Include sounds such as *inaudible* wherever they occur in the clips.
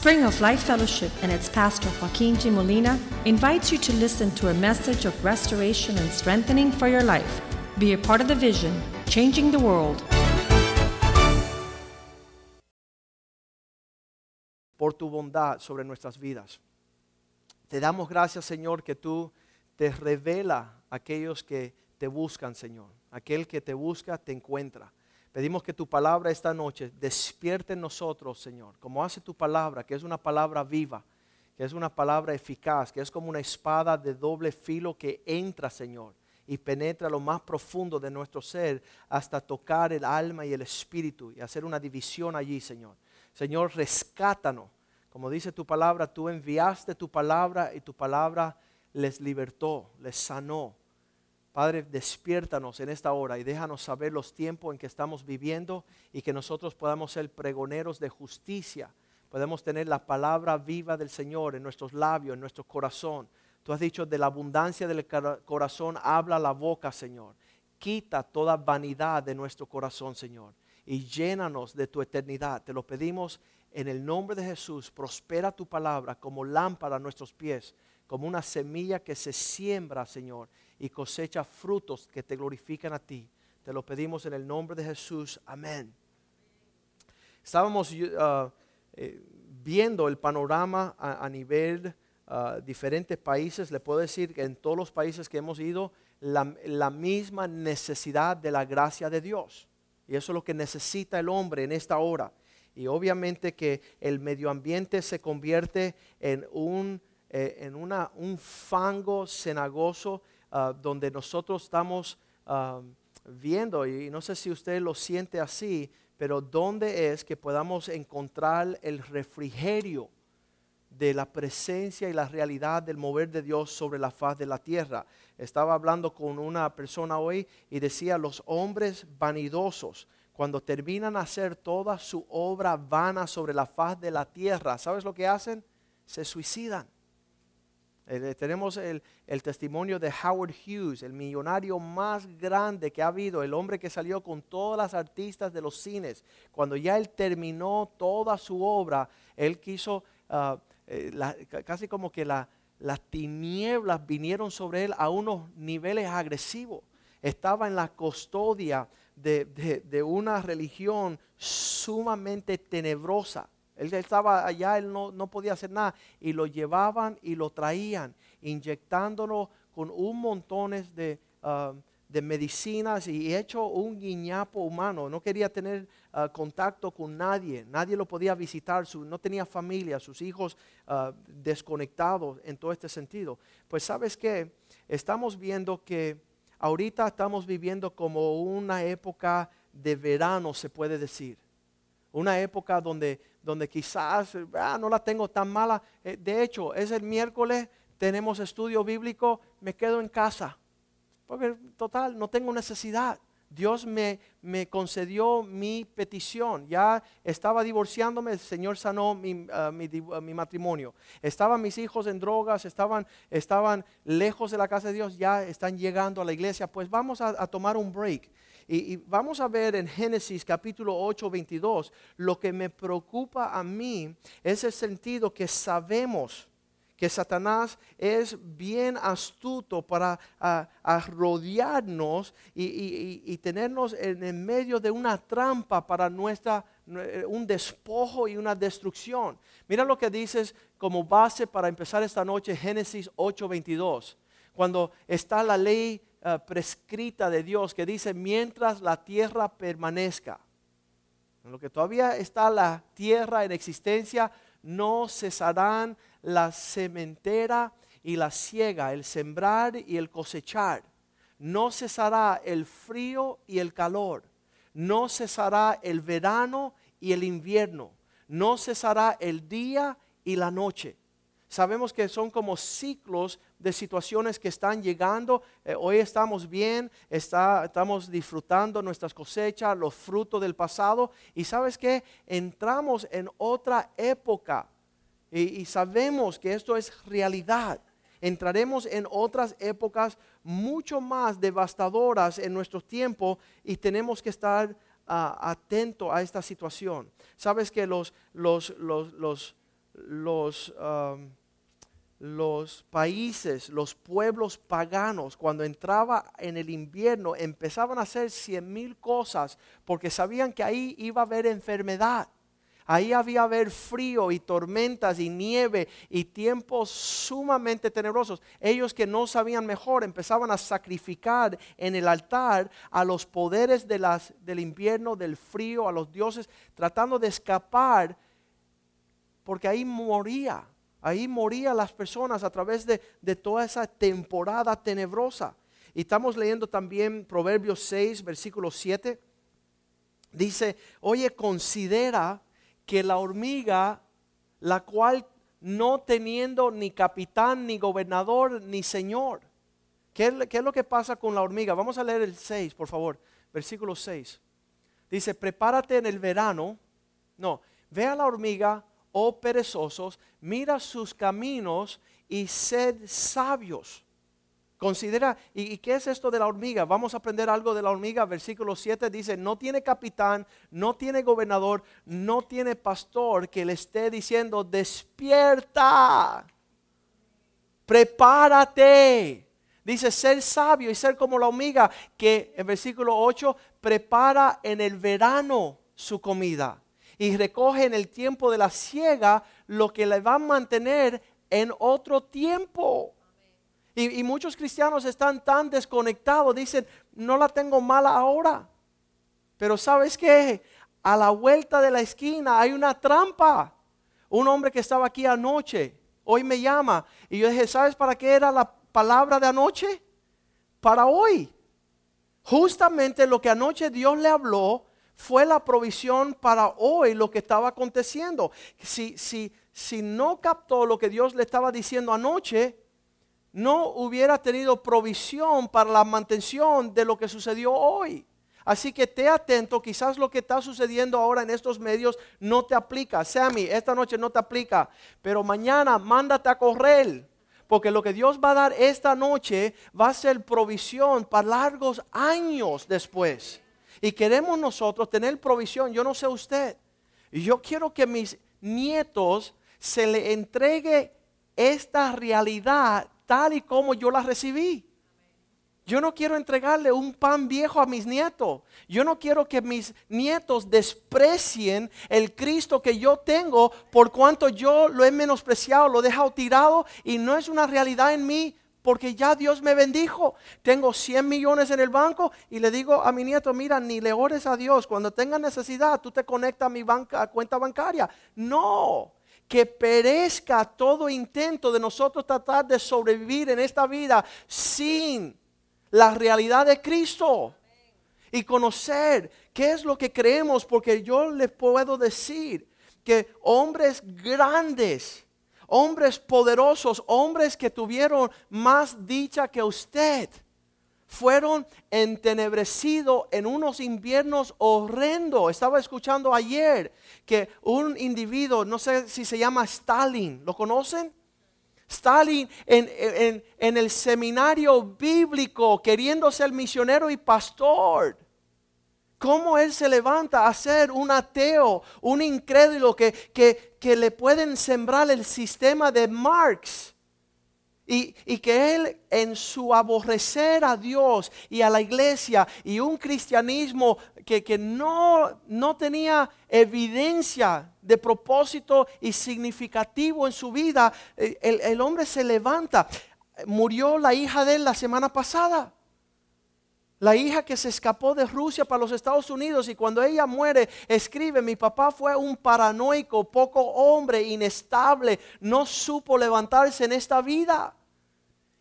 Spring of Life Fellowship and its pastor Joaquin G. Molina invites you to listen to a message of restoration and strengthening for your life. Be a part of the vision, changing the world. por tu bondad sobre nuestras vidas. Te damos gracias, Señor, que tú te revela a aquellos que te buscan, Señor. Aquel que te busca, te encuentra. Pedimos que tu palabra esta noche despierte en nosotros, Señor, como hace tu palabra, que es una palabra viva, que es una palabra eficaz, que es como una espada de doble filo que entra, Señor, y penetra lo más profundo de nuestro ser hasta tocar el alma y el espíritu y hacer una división allí, Señor. Señor, rescátanos. Como dice tu palabra, tú enviaste tu palabra y tu palabra les libertó, les sanó. Padre, despiértanos en esta hora y déjanos saber los tiempos en que estamos viviendo y que nosotros podamos ser pregoneros de justicia. Podemos tener la palabra viva del Señor en nuestros labios, en nuestro corazón. Tú has dicho, de la abundancia del corazón habla la boca, Señor. Quita toda vanidad de nuestro corazón, Señor y llénanos de tu eternidad. Te lo pedimos en el nombre de Jesús. Prospera tu palabra como lámpara a nuestros pies, como una semilla que se siembra, Señor, y cosecha frutos que te glorifican a ti. Te lo pedimos en el nombre de Jesús. Amén. Estábamos uh, eh, viendo el panorama a, nivel uh, diferentes países. Le puedo decir que en todos los países que hemos ido, la misma necesidad de la gracia de Dios. Y eso es lo que necesita el hombre en esta hora. Y obviamente que el medio ambiente se convierte en un, eh, en una, un fango cenagoso ah, donde nosotros estamos ah, viendo, y no sé si usted lo siente así, pero dónde es que podamos encontrar el refrigerio de la presencia y la realidad del mover de Dios sobre la faz de la tierra. Estaba hablando con una persona hoy y decía, los hombres vanidosos, cuando terminan hacer toda su obra vana sobre la faz de la tierra, ¿sabes lo que hacen? Se suicidan. Eh, tenemos el, el, testimonio de Howard Hughes, el millonario más grande que ha habido, el hombre que salió con todas las artistas de los cines. Cuando ya él terminó toda su obra, él quiso uh, eh, casi como que las tinieblas vinieron sobre él a unos niveles agresivos. Estaba en la custodia de, una religión sumamente tenebrosa. Él estaba allá, él no, podía hacer nada. Y lo llevaban y lo traían, inyectándolo con un montón de, ah, de medicinas y hecho un guiñapo humano. No quería tener ah, contacto con nadie, nadie lo podía visitar, no tenía familia, sus hijos uh, desconectados en todo este sentido. Pues sabes que estamos viendo que ahorita estamos viviendo como una época de verano, se puede decir. Una época donde, donde quizás ah, no la tengo tan mala. Eh, de hecho, es el miércoles, tenemos estudio bíblico, me quedo en casa porque total, no tengo necesidad. Dios me, me concedió mi petición. Ya estaba divorciándome, el Señor sanó mi, ah, ah, mi, matrimonio. Estaban mis hijos en drogas, estaban, estaban lejos de la casa de Dios, ya están llegando a la iglesia. Pues vamos a, tomar un break. Y, y, vamos a ver en Génesis capítulo 8, 22, lo que me preocupa a mí es el sentido que sabemos que Satanás es bien astuto para rodearnos y, tenernos en, en, medio de una trampa para nuestra, eh, un despojo y una destrucción. Mira lo que dices como base para empezar esta noche, Génesis 8:22, cuando está la ley eh, prescrita de Dios que dice, mientras la tierra permanezca, en lo que todavía está la tierra en existencia, no cesarán la sementera y la siega, el sembrar y el cosechar. No cesará el frío y el calor. No cesará el verano y el invierno. No cesará el día y la noche. Sabemos que son como ciclos de situaciones que están llegando. Eh, hoy estamos bien, estamos disfrutando nuestras cosechas, los frutos del pasado. Y sabes que entramos en otra época y, sabemos que esto es realidad. Entraremos en otras épocas mucho más devastadoras en nuestro tiempo y tenemos que estar uh, atentos a esta situación. Sabes que los, los, los, los, um, los países, los pueblos paganos, cuando entraba en el invierno, empezaban a hacer cien mil cosas porque sabían que ahí iba a haber enfermedad. Ahí había haber frío y tormentas y nieve y tiempos sumamente tenebrosos. Ellos que no sabían mejor empezaban a sacrificar en el altar a los poderes de las, del invierno, del frío, a los dioses, tratando de escapar porque ahí moría. Ahí morían las personas a través de, de toda esa temporada tenebrosa. Y estamos leyendo también Proverbios 6, versículo 7. Dice, oye, considera que la hormiga, la cual no teniendo ni capitán, ni gobernador, ni señor. ¿Qué es, lo que pasa con la hormiga? Vamos a leer el 6, por favor. Versículo 6. Dice, prepárate en el verano. No, ve a la hormiga, oh perezosos, mira sus caminos y sed sabios. Considera, ¿y, qué es esto de la hormiga? Vamos a aprender algo de la hormiga. Versículo 7 dice, no tiene capitán, no tiene gobernador, no tiene pastor que le esté diciendo, despierta, prepárate. Dice, ser sabio y ser como la hormiga que en versículo 8 prepara en el verano su comida y recoge en el tiempo de la siega lo que le va a mantener en otro tiempo. Y, muchos cristianos están tan desconectados, dicen, no la tengo mala ahora. Pero sabes qué, a la vuelta de la esquina hay una trampa. Un hombre que estaba aquí anoche, hoy me llama. Y yo dije, ¿sabes para qué era la palabra de anoche? Para hoy. Justamente lo que anoche Dios le habló fue la provisión para hoy lo que estaba aconteciendo. Si, si, si no captó lo que Dios le estaba diciendo anoche, no hubiera tenido provisión para la mantención de lo que sucedió hoy. Así que te atento, quizás lo que está sucediendo ahora en estos medios no te aplica. Sammy, esta noche no te aplica, pero mañana mándate a correr, porque lo que Dios va a dar esta noche va a ser provisión para largos años después. Y queremos nosotros tener provisión, yo no sé usted, yo quiero que mis nietos se le entregue esta realidad tal y como yo la recibí. Yo no quiero entregarle un pan viejo a mis nietos. Yo no quiero que mis nietos desprecien el Cristo que yo tengo por cuanto yo lo he menospreciado, lo he dejado tirado y no es una realidad en mí porque ya Dios me bendijo. Tengo 100 millones en el banco y le digo a mi nieto, mira, ni le ores a Dios. Cuando tenga necesidad, tú te conectas a mi banca, cuenta bancaria. No, que perezca todo intento de nosotros tratar de sobrevivir en esta vida sin la realidad de Cristo y conocer qué es lo que creemos, porque yo les puedo decir que hombres grandes, hombres poderosos, hombres que tuvieron más dicha que usted, fueron entenebrecidos en unos inviernos horrendos. Estaba escuchando ayer que un individuo, no sé si se llama Stalin, ¿lo conocen? Stalin en, en el seminario bíblico, queriendo ser misionero y pastor. ¿Cómo él se levanta a ser un ateo, un incrédulo que, que, que le pueden sembrar el sistema de Marx? Y, que él en su aborrecer a Dios y a la iglesia y un cristianismo que, no, no tenía evidencia de propósito y significativo en su vida, eh, el, el hombre se levanta. Murió la hija de él la semana pasada. La hija que se escapó de Rusia para los Estados Unidos y cuando ella muere escribe, mi papá fue un paranoico, poco hombre, inestable, no supo levantarse en esta vida.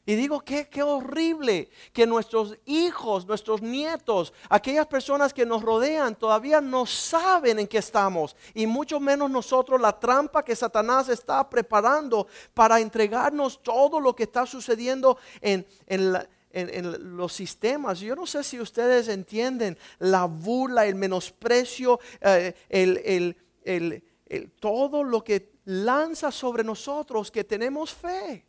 Y digo, qué, qué horrible que nuestros hijos, nuestros nietos, aquellas personas que nos rodean todavía no saben en qué estamos. Y mucho menos nosotros la trampa que Satanás está preparando para entregarnos todo lo que está sucediendo en, los sistemas. Yo no sé si ustedes entienden la burla, el menosprecio, eh, el, todo lo que lanza sobre nosotros que tenemos fe.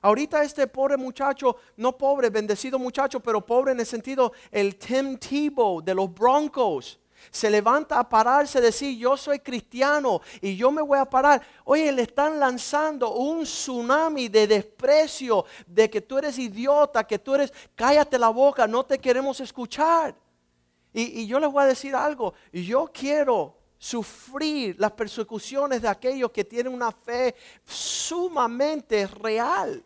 Ahorita este pobre muchacho, no pobre, bendecido muchacho, pero pobre en el sentido, el Tim Tebow de los Broncos, se levanta a pararse, decir, yo soy cristiano y yo me voy a parar. Oye, le están lanzando un tsunami de desprecio, de que tú eres idiota, que tú eres, cállate la boca, no te queremos escuchar. Y, y yo les voy a decir algo, yo quiero sufrir las persecuciones de aquellos que tienen una fe sumamente real.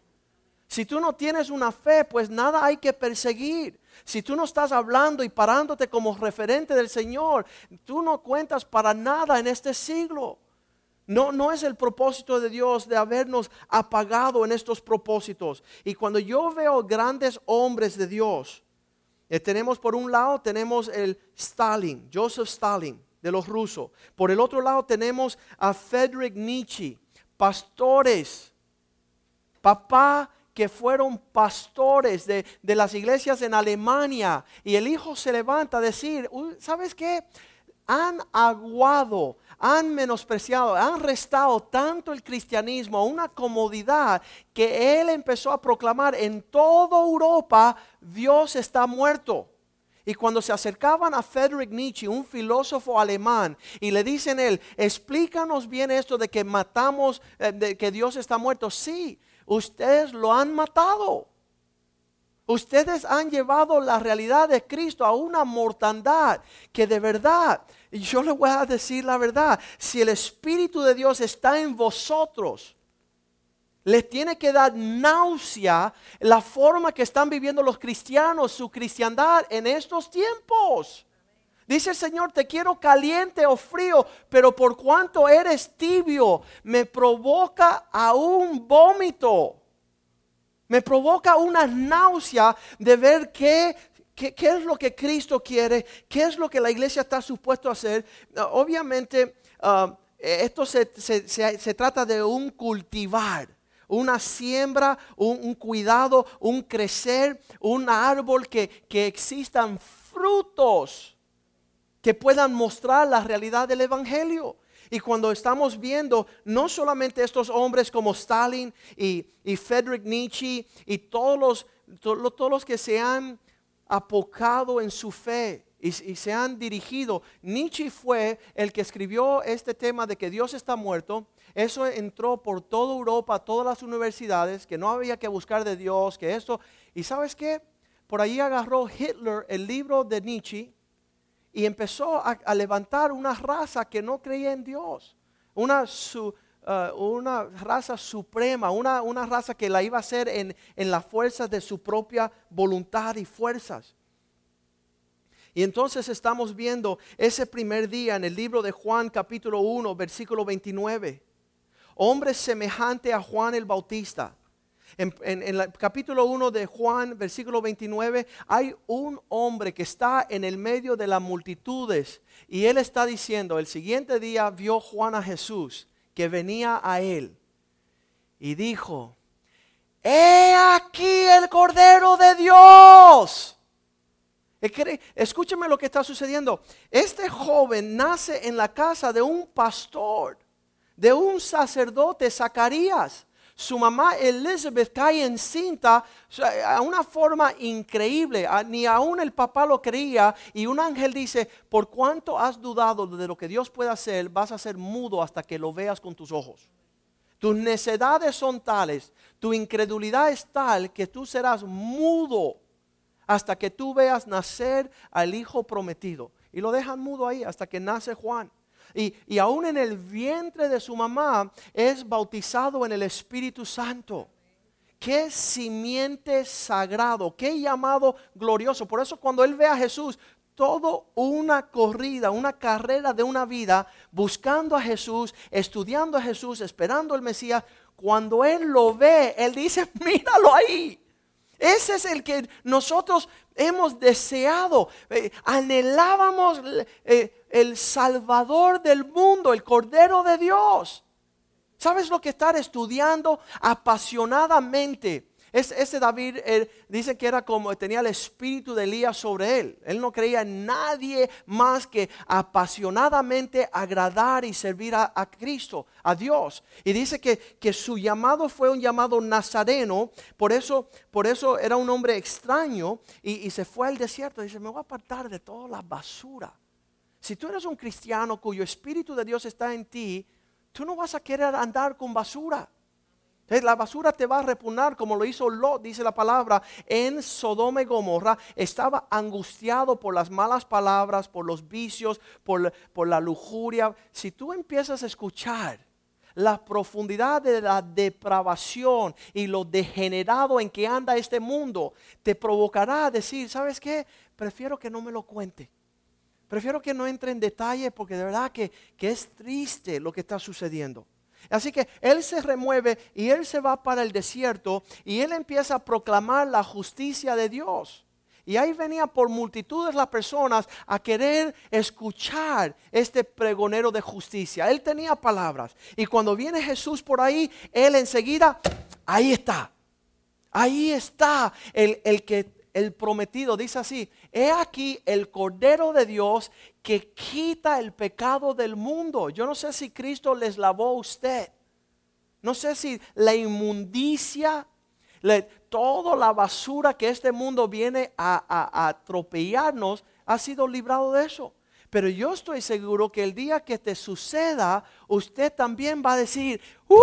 Si tú no tienes una fe, pues nada hay que perseguir. Si tú no estás hablando y parándote como referente del Señor, tú no cuentas para nada en este siglo. No, no es el propósito de Dios de habernos apagado en estos propósitos. Y cuando yo veo grandes hombres de Dios, eh, tenemos por un lado, tenemos el Stalin, Joseph Stalin de los rusos. Por el otro lado tenemos a Friedrich Nietzsche, pastores, papá que fueron pastores de, las iglesias en Alemania. Y el hijo se levanta a decir, ¿sabes qué? Han aguado, han menospreciado, han restado tanto el cristianismo a una comodidad que él empezó a proclamar en toda Europa, Dios está muerto. Y cuando se acercaban a Friedrich Nietzsche, un filósofo alemán, y le dicen él, explícanos bien esto de que matamos, eh, de que Dios está muerto. Sí, ustedes lo han matado. Ustedes han llevado la realidad de Cristo a una mortandad que de verdad, y yo le voy a decir la verdad, si el Espíritu de Dios está en vosotros, les tiene que dar náusea la forma que están viviendo los cristianos, su cristiandad en estos tiempos. Dice el Señor, te quiero caliente o frío, pero por cuanto eres tibio, me provoca a un vómito. Me provoca una náusea de ver qué, qué, es lo que Cristo quiere, qué es lo que la iglesia está supuesto a hacer. Obviamente, ah, esto se, se trata de un cultivar una siembra, un, cuidado, un crecer, un árbol que, que existan frutos que puedan mostrar la realidad del Evangelio. Y cuando estamos viendo no solamente estos hombres como Stalin y, y Friedrich Nietzsche y todos los, todos los que se han apocado en su fe y, se han dirigido, Nietzsche fue el que escribió este tema de que Dios está muerto eso entró por toda Europa, todas las universidades, que no había que buscar de Dios, que esto. ¿Y sabes qué? Por ahí agarró Hitler el libro de Nietzsche y empezó a, levantar una raza que no creía en Dios. Una, uh, raza suprema, una, una, raza que la iba a hacer en, en las fuerzas de su propia voluntad y fuerzas. Y entonces estamos viendo ese primer día en el libro de Juan capítulo 1, versículo 29 hombre semejante a Juan el Bautista. En, el capítulo 1 de Juan, versículo 29, hay un hombre que está en el medio de las multitudes y él está diciendo, el siguiente día vio Juan a Jesús que venía a él y dijo, he aquí el Cordero de Dios. Escúcheme lo que está sucediendo. Este joven nace en la casa de un pastor de un sacerdote, Zacarías. Su mamá Elizabeth cae encinta a una forma increíble, ni aún el papá lo creía y un ángel dice, por cuanto has dudado de lo que Dios puede hacer, vas a ser mudo hasta que lo veas con tus ojos. Tus necedades son tales, tu incredulidad es tal que tú serás mudo hasta que tú veas nacer al hijo prometido. Y lo dejan mudo ahí hasta que nace Juan. Y, aún en el vientre de su mamá es bautizado en el Espíritu Santo. Qué simiente sagrado, qué llamado glorioso. Por eso cuando él ve a Jesús, todo una corrida, una carrera de una vida, buscando a Jesús, estudiando a Jesús, esperando al Mesías, cuando él lo ve, él dice, *laughs* míralo ahí. Ese es el que nosotros hemos deseado, eh, anhelábamos eh, el Salvador del mundo, el Cordero de Dios. ¿Sabes lo que estar estudiando apasionadamente? ese David dice que era como tenía el espíritu de Elías sobre él. Él no creía en nadie más que apasionadamente agradar y servir a, Cristo, a Dios. Y dice que, que, su llamado fue un llamado nazareno, por eso, por eso era un hombre extraño y, y se fue al desierto. Dice, me voy a apartar de toda la basura Si tú eres un cristiano cuyo Espíritu de Dios está en ti, tú no vas a querer andar con basura. La basura te va a repugnar como lo hizo Lot, dice la palabra, en Sodoma y Gomorra. Estaba angustiado por las malas palabras, por los vicios, por, por la lujuria. Si tú empiezas a escuchar la profundidad de la depravación y lo degenerado en que anda este mundo, te provocará a decir, ¿sabes qué? Prefiero que no me lo cuente. Prefiero que no entre en detalle porque de verdad que, que es triste lo que está sucediendo. Así que él se remueve y él se va para el desierto y él empieza a proclamar la justicia de Dios. Y ahí venía por multitudes las personas a querer escuchar este pregonero de justicia. Él tenía palabras. Y cuando viene Jesús por ahí, él enseguida, ahí está. Ahí está el, el que el prometido dice así, he aquí el Cordero de Dios que quita el pecado del mundo. Yo no sé si Cristo les lavó a usted. No sé si la inmundicia, toda la basura que este mundo viene a, a, atropellarnos ha sido librado de eso. Pero yo estoy seguro que el día que te suceda, usted también va a decir, ¡Uh!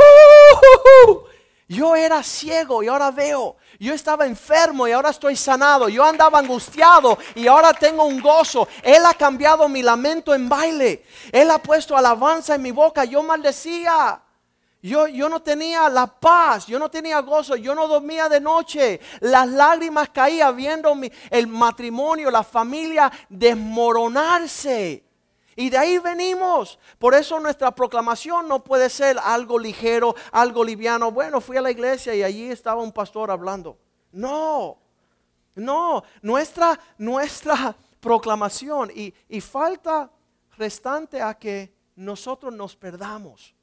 Era ciego y ahora veo. Yo estaba enfermo y ahora estoy sanado. Yo andaba angustiado y ahora tengo un gozo. Él ha cambiado mi lamento en baile. Él ha puesto alabanza en mi boca. Yo maldecía. Yo, yo no tenía la paz, yo no tenía gozo, yo no dormía de noche. Las lágrimas caían viendo el matrimonio, la familia desmoronarse. Y de ahí venimos. Por eso nuestra proclamación no puede ser algo ligero, algo liviano. Bueno, fui a la iglesia y allí estaba un pastor hablando. No, no, nuestra, nuestra proclamación y, y falta restante a que nosotros nos perdamos.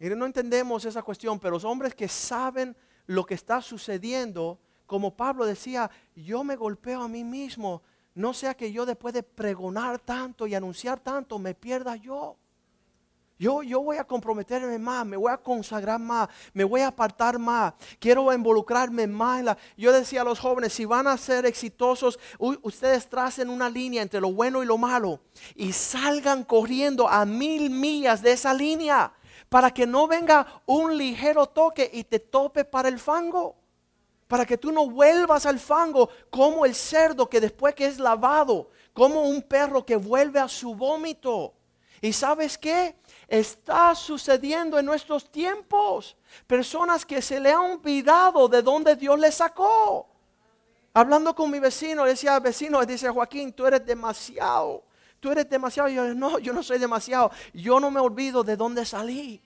Y no entendemos esa cuestión, pero los hombres que saben lo que está sucediendo, como Pablo decía, yo me golpeo a mí mismo no sea que yo después de pregonar tanto y anunciar tanto me pierda yo. Yo, yo voy a comprometerme más, me voy a consagrar más, me voy a apartar más, quiero involucrarme más. Yo decía a los jóvenes, si van a ser exitosos, ustedes tracen una línea entre lo bueno y lo malo y salgan corriendo a mil millas de esa línea para que no venga un ligero toque y te tope para el fango para que tú no vuelvas al fango como el cerdo que después que es lavado, como un perro que vuelve a su vómito. ¿Y sabes qué? Está sucediendo en nuestros tiempos. Personas que se le han olvidado de dónde Dios les sacó. Hablando con mi vecino, le decía, vecino, dice Joaquín, tú eres demasiado. Tú eres demasiado. Y yo, no, yo no soy demasiado. Yo no me olvido de dónde salí.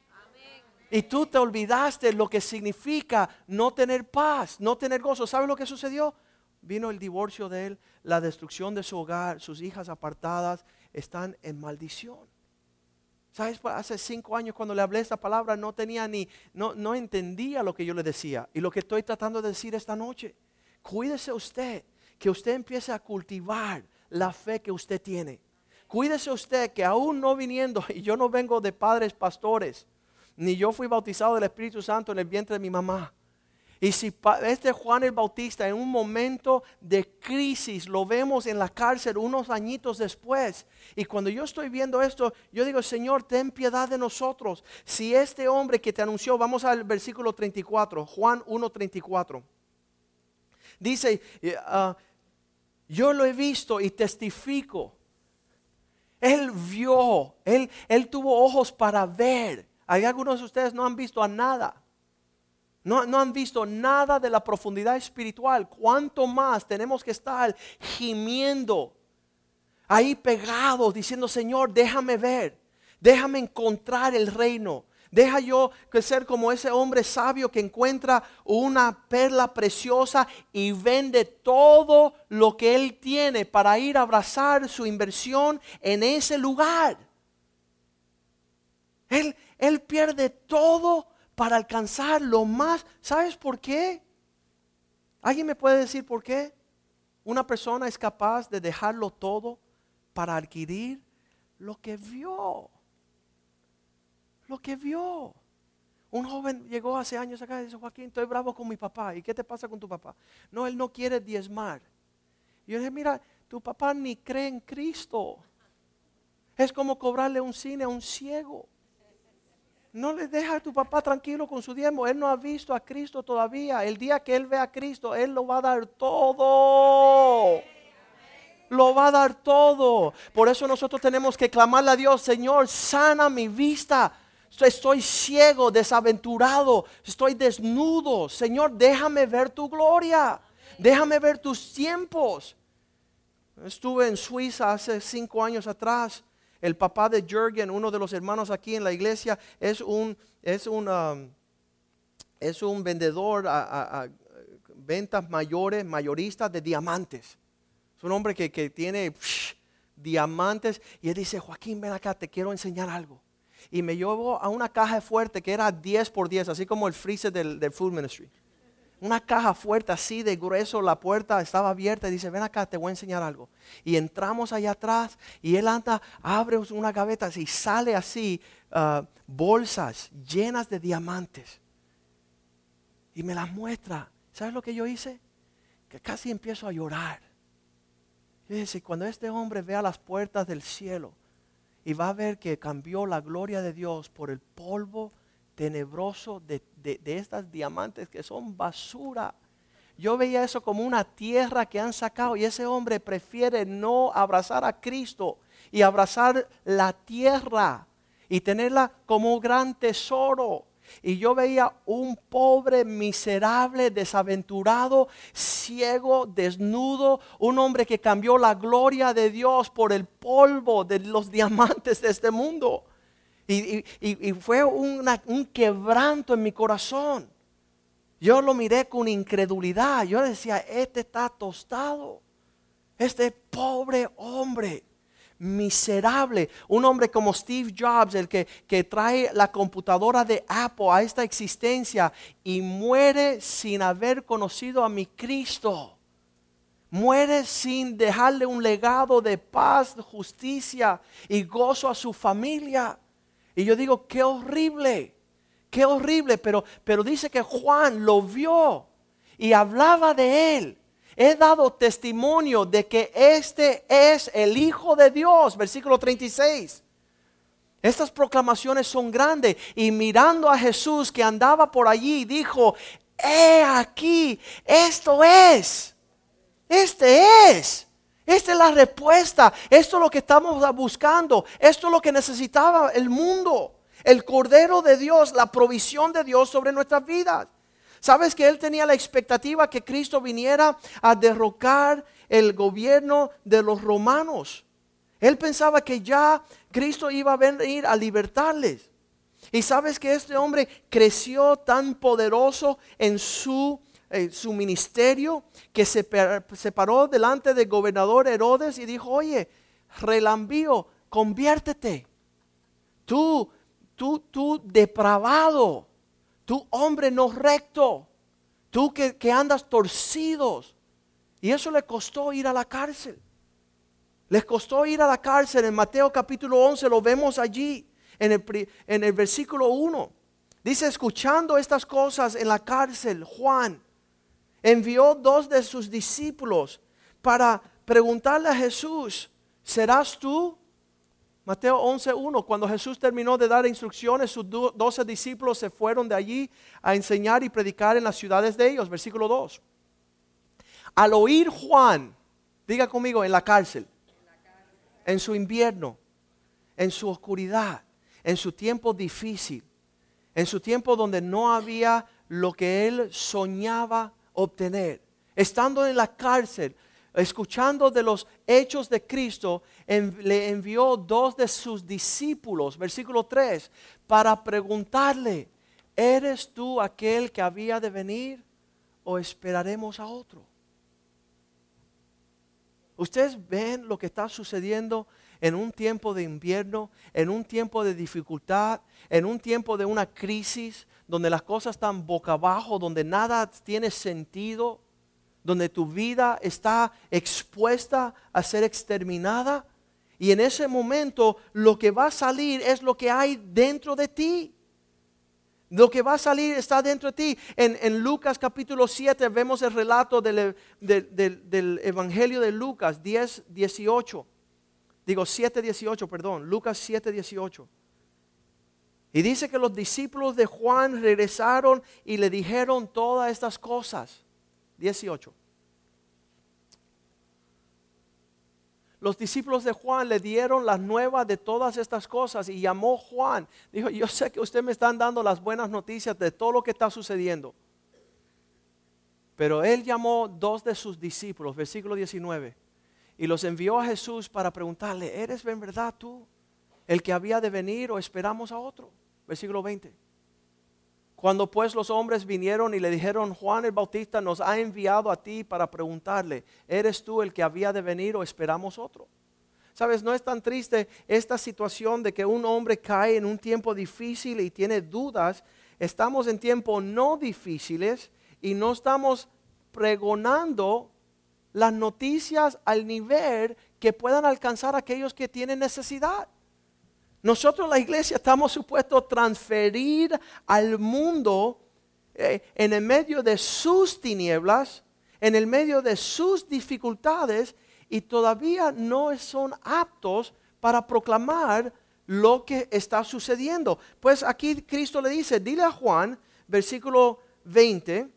Y tú te olvidaste lo que significa no tener paz, no tener gozo. ¿Sabes lo que sucedió? Vino el divorcio de él, la destrucción de su hogar, sus hijas apartadas están en maldición. ¿Sabes? Hace cinco años cuando le hablé esta palabra no tenía ni, no, no entendía lo que yo le decía. Y lo que estoy tratando de decir esta noche, cuídese usted, que usted empiece a cultivar la fe que usted tiene. Cuídese usted que aún no viniendo, *laughs* y yo no vengo de padres pastores, ni yo fui bautizado del Espíritu Santo en el vientre de mi mamá. Y si este Juan el Bautista en un momento de crisis lo vemos en la cárcel unos añitos después, y cuando yo estoy viendo esto, yo digo, Señor, ten piedad de nosotros. Si este hombre que te anunció, vamos al versículo 34, Juan 1.34, dice, ah, yo lo he visto y testifico. Él vio, él, él tuvo ojos para ver hay algunos de ustedes no han visto a nada. No, no, han visto nada de la profundidad espiritual. ¿Cuánto más tenemos que estar gimiendo ahí pegados diciendo, Señor, déjame ver, déjame encontrar el reino? Deja yo ser como ese hombre sabio que encuentra una perla preciosa y vende todo lo que él tiene para ir a abrazar su inversión en ese lugar. Él, él pierde todo para alcanzar lo más. ¿Sabes por qué? ¿Alguien me puede decir por qué? Una persona es capaz de dejarlo todo para adquirir lo que vio. Lo que vio. Un joven llegó hace años acá y dice, Joaquín, estoy bravo con mi papá. ¿Y qué te pasa con tu papá? No, él no quiere diezmar. Yo dije, mira, tu papá ni cree en Cristo. Es como cobrarle un cine a un ciego. No le deja a tu papá tranquilo con su diezmo. Él no ha visto a Cristo todavía. El día que él vea a Cristo, él lo va a dar todo. Lo va a dar todo. Por eso nosotros tenemos que clamarle a Dios, Señor, sana mi vista. Estoy ciego, desaventurado, estoy desnudo. Señor, déjame ver tu gloria. Déjame ver tus tiempos. Estuve en Suiza hace cinco años atrás el papá de Jürgen, uno de los hermanos aquí en la iglesia, es un, es un, um, es un vendedor a, ventas mayores, mayoristas de diamantes. Es un hombre que, tiene diamantes y él dice, Joaquín, ven acá, te quiero enseñar algo. Y me llevó a una caja fuerte que era 10 por 10, así como el freezer del, del Food Ministry una caja fuerte así de grueso, la puerta estaba abierta y dice, ven acá, te voy a enseñar algo. Y entramos allá atrás y él anda, abre una gaveta y sale así ah, bolsas llenas de diamantes. Y me las muestra. ¿Sabes lo que yo hice? Que casi empiezo a llorar. Y cuando este hombre vea las puertas del cielo y va a ver que cambió la gloria de Dios por el polvo tenebroso de, estas diamantes que son basura. Yo veía eso como una tierra que han sacado y ese hombre prefiere no abrazar a Cristo y abrazar la tierra y tenerla como un gran tesoro. Y yo veía un pobre, miserable, desaventurado, ciego, desnudo, un hombre que cambió la gloria de Dios por el polvo de los diamantes de este mundo. Y, fue un quebranto en mi corazón. Yo lo miré con incredulidad. Yo decía, este está tostado. Este pobre hombre, miserable. Un hombre como Steve Jobs, el que, que trae la computadora de Apple a esta existencia y muere sin haber conocido a mi Cristo. Muere sin dejarle un legado de paz, justicia y gozo a su familia. Y yo digo, qué horrible, qué horrible, pero, pero dice que Juan lo vio y hablaba de él. He dado testimonio de que este es el Hijo de Dios, versículo 36. Estas proclamaciones son grandes y mirando a Jesús que andaba por allí, dijo, he aquí, esto es, este es. Esta es la respuesta. Esto es lo que estamos buscando. Esto es lo que necesitaba el mundo. El Cordero de Dios, la provisión de Dios sobre nuestras vidas. ¿Sabes que él tenía la expectativa que Cristo viniera a derrocar el gobierno de los romanos? Él pensaba que ya Cristo iba a venir a libertarles. Y sabes que este hombre creció tan poderoso en su su ministerio, que se, paró delante del gobernador Herodes y dijo, oye, relambío, conviértete. Tú, tú, tú depravado, tú hombre no recto, tú que, que andas torcidos. Y eso le costó ir a la cárcel. Les costó ir a la cárcel. En Mateo capítulo 11 lo vemos allí, en el, en el versículo 1. Dice, escuchando estas cosas en la cárcel, Juan envió dos de sus discípulos para preguntarle a Jesús, ¿serás tú? Mateo 11.1, cuando Jesús terminó de dar instrucciones, sus doce discípulos se fueron de allí a enseñar y predicar en las ciudades de ellos. Versículo 2. Al oír Juan, diga conmigo, en la cárcel, en su invierno, en su oscuridad, en su tiempo difícil, en su tiempo donde no había lo que él soñaba obtener. Estando en la cárcel, escuchando de los hechos de Cristo, le envió dos de sus discípulos, versículo 3, para preguntarle, ¿eres tú aquel que había de venir o esperaremos a otro? Ustedes ven lo que está sucediendo en un tiempo de invierno, en un tiempo de dificultad, en un tiempo de una crisis, donde las cosas están boca abajo, donde nada tiene sentido, donde tu vida está expuesta a ser exterminada. Y en ese momento lo que va a salir es lo que hay dentro de ti. Lo que va a salir está dentro de ti. En, Lucas capítulo 7 vemos el relato del, del, Evangelio de Lucas 10, 18. Digo 7.18, perdón, Lucas 7.18. Y dice que los discípulos de Juan regresaron y le dijeron todas estas cosas. 18. Los discípulos de Juan le dieron las nuevas de todas estas cosas y llamó Juan. Dijo, yo sé que usted me están dando las buenas noticias de todo lo que está sucediendo. Pero él llamó dos de sus discípulos, versículo 19, y los envió a Jesús para preguntarle, ¿eres en verdad tú el que había de venir o esperamos a otro? Versículo 20. Cuando pues los hombres vinieron y le dijeron, Juan el Bautista nos ha enviado a ti para preguntarle, ¿eres tú el que había de venir o esperamos otro? Sabes, no es tan triste esta situación de que un hombre cae en un tiempo difícil y tiene dudas. Estamos en tiempos no difíciles y no estamos pregonando las noticias al nivel que puedan alcanzar a aquellos que tienen necesidad. Nosotros la iglesia estamos supuestos a transferir al mundo eh, en el medio de sus tinieblas, en el medio de sus dificultades y todavía no son aptos para proclamar lo que está sucediendo. Pues aquí Cristo le dice, dile a Juan, versículo 20,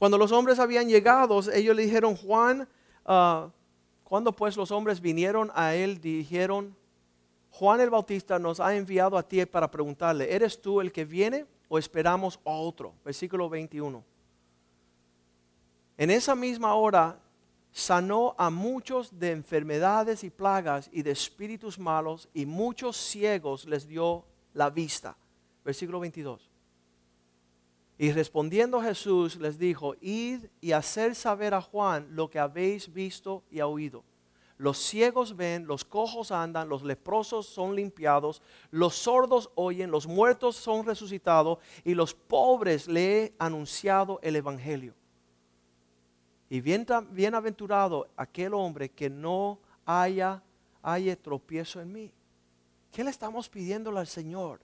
cuando los hombres habían llegado, ellos le dijeron, Juan, uh, cuando pues los hombres vinieron a él, dijeron, Juan el Bautista nos ha enviado a ti para preguntarle, ¿eres tú el que viene o esperamos a otro? Versículo 21. En esa misma hora sanó a muchos de enfermedades y plagas y de espíritus malos y muchos ciegos les dio la vista. Versículo 22. Y respondiendo Jesús les dijo, id y hacer saber a Juan lo que habéis visto y oído los ciegos ven, los cojos andan, los leprosos son limpiados, los sordos oyen, los muertos son resucitados y los pobres le he anunciado el Evangelio. Y bienaventurado aquel hombre que no haya, haya tropiezo en mí. ¿Qué le estamos pidiendo al Señor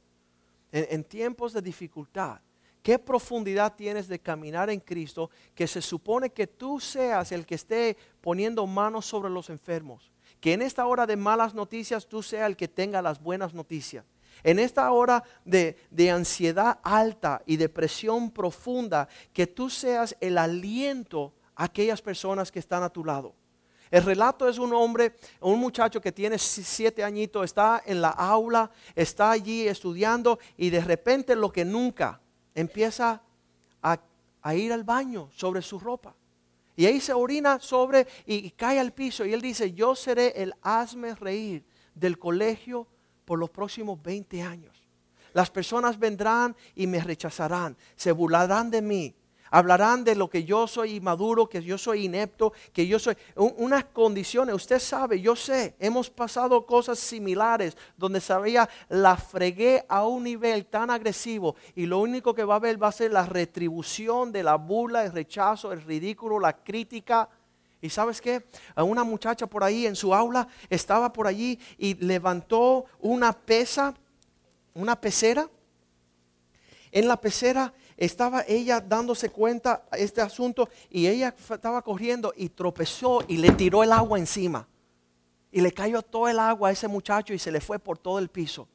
en tiempos de dificultad? ¿Qué profundidad tienes de caminar en Cristo que se supone que tú seas el que esté poniendo manos sobre los enfermos? Que en esta hora de malas noticias tú seas el que tenga las buenas noticias. En esta hora de, de ansiedad alta y depresión profunda, que tú seas el aliento a aquellas personas que están a tu lado. El relato es un hombre, un muchacho que tiene siete añitos, está en la aula, está allí estudiando y de repente lo que nunca empieza a, ir al baño sobre su ropa. Y ahí se orina sobre y, cae al piso. Y él dice, yo seré el hazme reír del colegio por los próximos 20 años. Las personas vendrán y me rechazarán, se burlarán de mí, Hablarán de lo que yo soy inmaduro, que yo soy inepto, que yo soy unas condiciones. Usted sabe, yo sé, hemos pasado cosas similares donde sabía la fregué a un nivel tan agresivo y lo único que va a haber va a ser la retribución de la burla, el rechazo, el ridículo, la crítica. Y sabes qué? A una muchacha por ahí en su aula estaba por allí y levantó una pesa, una pecera. En la pecera estaba ella dándose cuenta de este asunto y ella estaba corriendo y tropezó y le tiró el agua encima. Y le cayó todo el agua a ese muchacho y se le fue por todo el piso.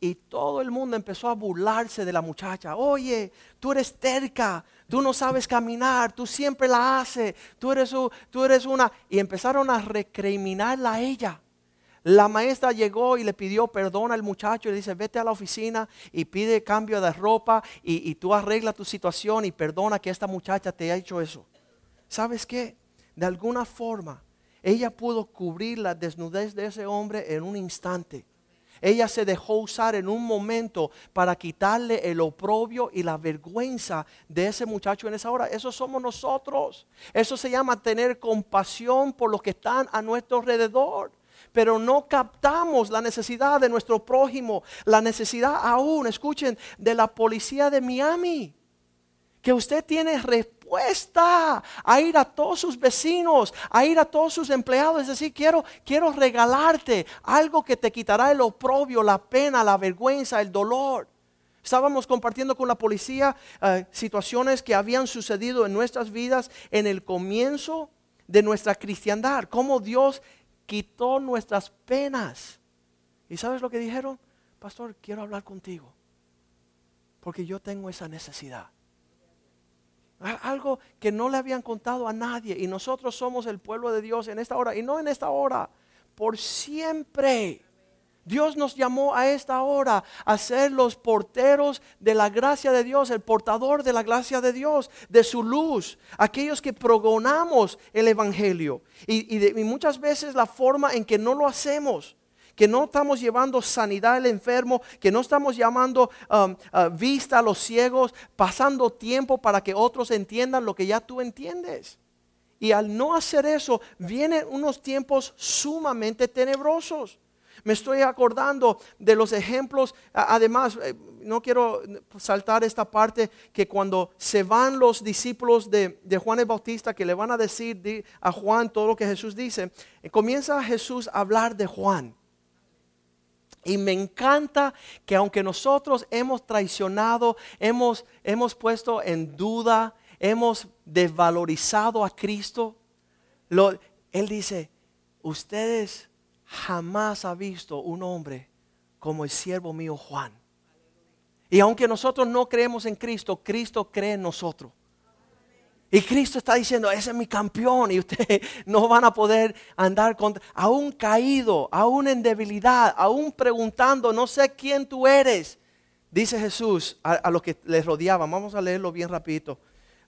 Y todo el mundo empezó a burlarse de la muchacha. Oye, tú eres terca, tú no sabes caminar, tú siempre la haces, tú eres, tú eres una... Y empezaron a recriminarla a ella. La maestra llegó y le pidió perdón al muchacho y le dice, vete a la oficina y pide cambio de ropa y, tú arregla tu situación y perdona que esta muchacha te haya hecho eso. ¿Sabes qué? De alguna forma, ella pudo cubrir la desnudez de ese hombre en un instante. Ella se dejó usar en un momento para quitarle el oprobio y la vergüenza de ese muchacho en esa hora. Eso somos nosotros. Eso se llama tener compasión por los que están a nuestro alrededor pero no captamos la necesidad de nuestro prójimo, la necesidad aún, escuchen, de la policía de Miami. Que usted tiene respuesta a ir a todos sus vecinos, a ir a todos sus empleados. Es decir, quiero, quiero regalarte algo que te quitará el oprobio, la pena, la vergüenza, el dolor. Estábamos compartiendo con la policía eh, situaciones que habían sucedido en nuestras vidas en el comienzo de nuestra cristiandad, cómo Dios quitó nuestras penas. ¿Y sabes lo que dijeron? Pastor, quiero hablar contigo. Porque yo tengo esa necesidad. Algo que no le habían contado a nadie. Y nosotros somos el pueblo de Dios en esta hora. Y no en esta hora. Por siempre. Dios nos llamó a esta hora a ser los porteros de la gracia de Dios, el portador de la gracia de Dios, de su luz, aquellos que progonamos el Evangelio. Y, muchas veces la forma en que no lo hacemos que no estamos llevando sanidad al enfermo, que no estamos llamando um, vista a los ciegos, pasando tiempo para que otros entiendan lo que ya tú entiendes. Y al no hacer eso, vienen unos tiempos sumamente tenebrosos. Me estoy acordando de los ejemplos, además, eh, no quiero saltar esta parte, que cuando se van los discípulos de, Juan el Bautista, que le van a decir a Juan todo lo que Jesús dice, eh, comienza Jesús a hablar de Juan. Y me encanta que aunque nosotros hemos traicionado, hemos, hemos puesto en duda, hemos desvalorizado a Cristo, Él dice, ustedes jamás ha visto un hombre como el siervo mío Juan. Y aunque nosotros no creemos en Cristo, Cristo cree en nosotros. Y Cristo está diciendo, ese es mi campeón y ustedes *laughs* no van a poder andar contra, aún caído, aún en debilidad, aún preguntando, no sé quién tú eres. Dice Jesús a, los que les rodeaban, vamos a leerlo bien rapidito,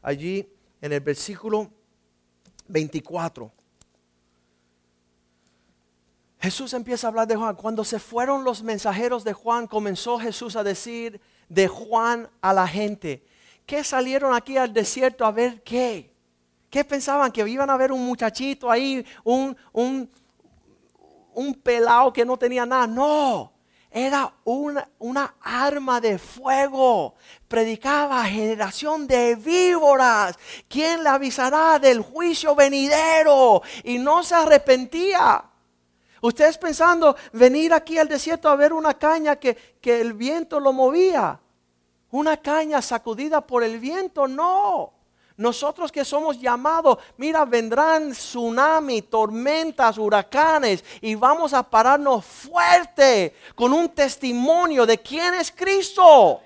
allí en el versículo 24. Jesús empieza a hablar de Juan. Cuando se fueron los mensajeros de Juan, comenzó Jesús a decir de Juan a la gente, ¿qué salieron aquí al desierto a ver qué? ¿Qué pensaban? Que iban a ver un muchachito ahí, un, un, un pelado que no tenía nada. No, era una, una, arma de fuego. Predicaba generación de víboras. ¿Quién le avisará del juicio venidero? Y no se arrepentía. Ustedes pensando venir aquí al desierto a ver una caña que, que el viento lo movía. Una caña sacudida por el viento, no. Nosotros que somos llamados, mira, vendrán tsunami, tormentas, huracanes y vamos a pararnos fuerte con un testimonio de quién es Cristo.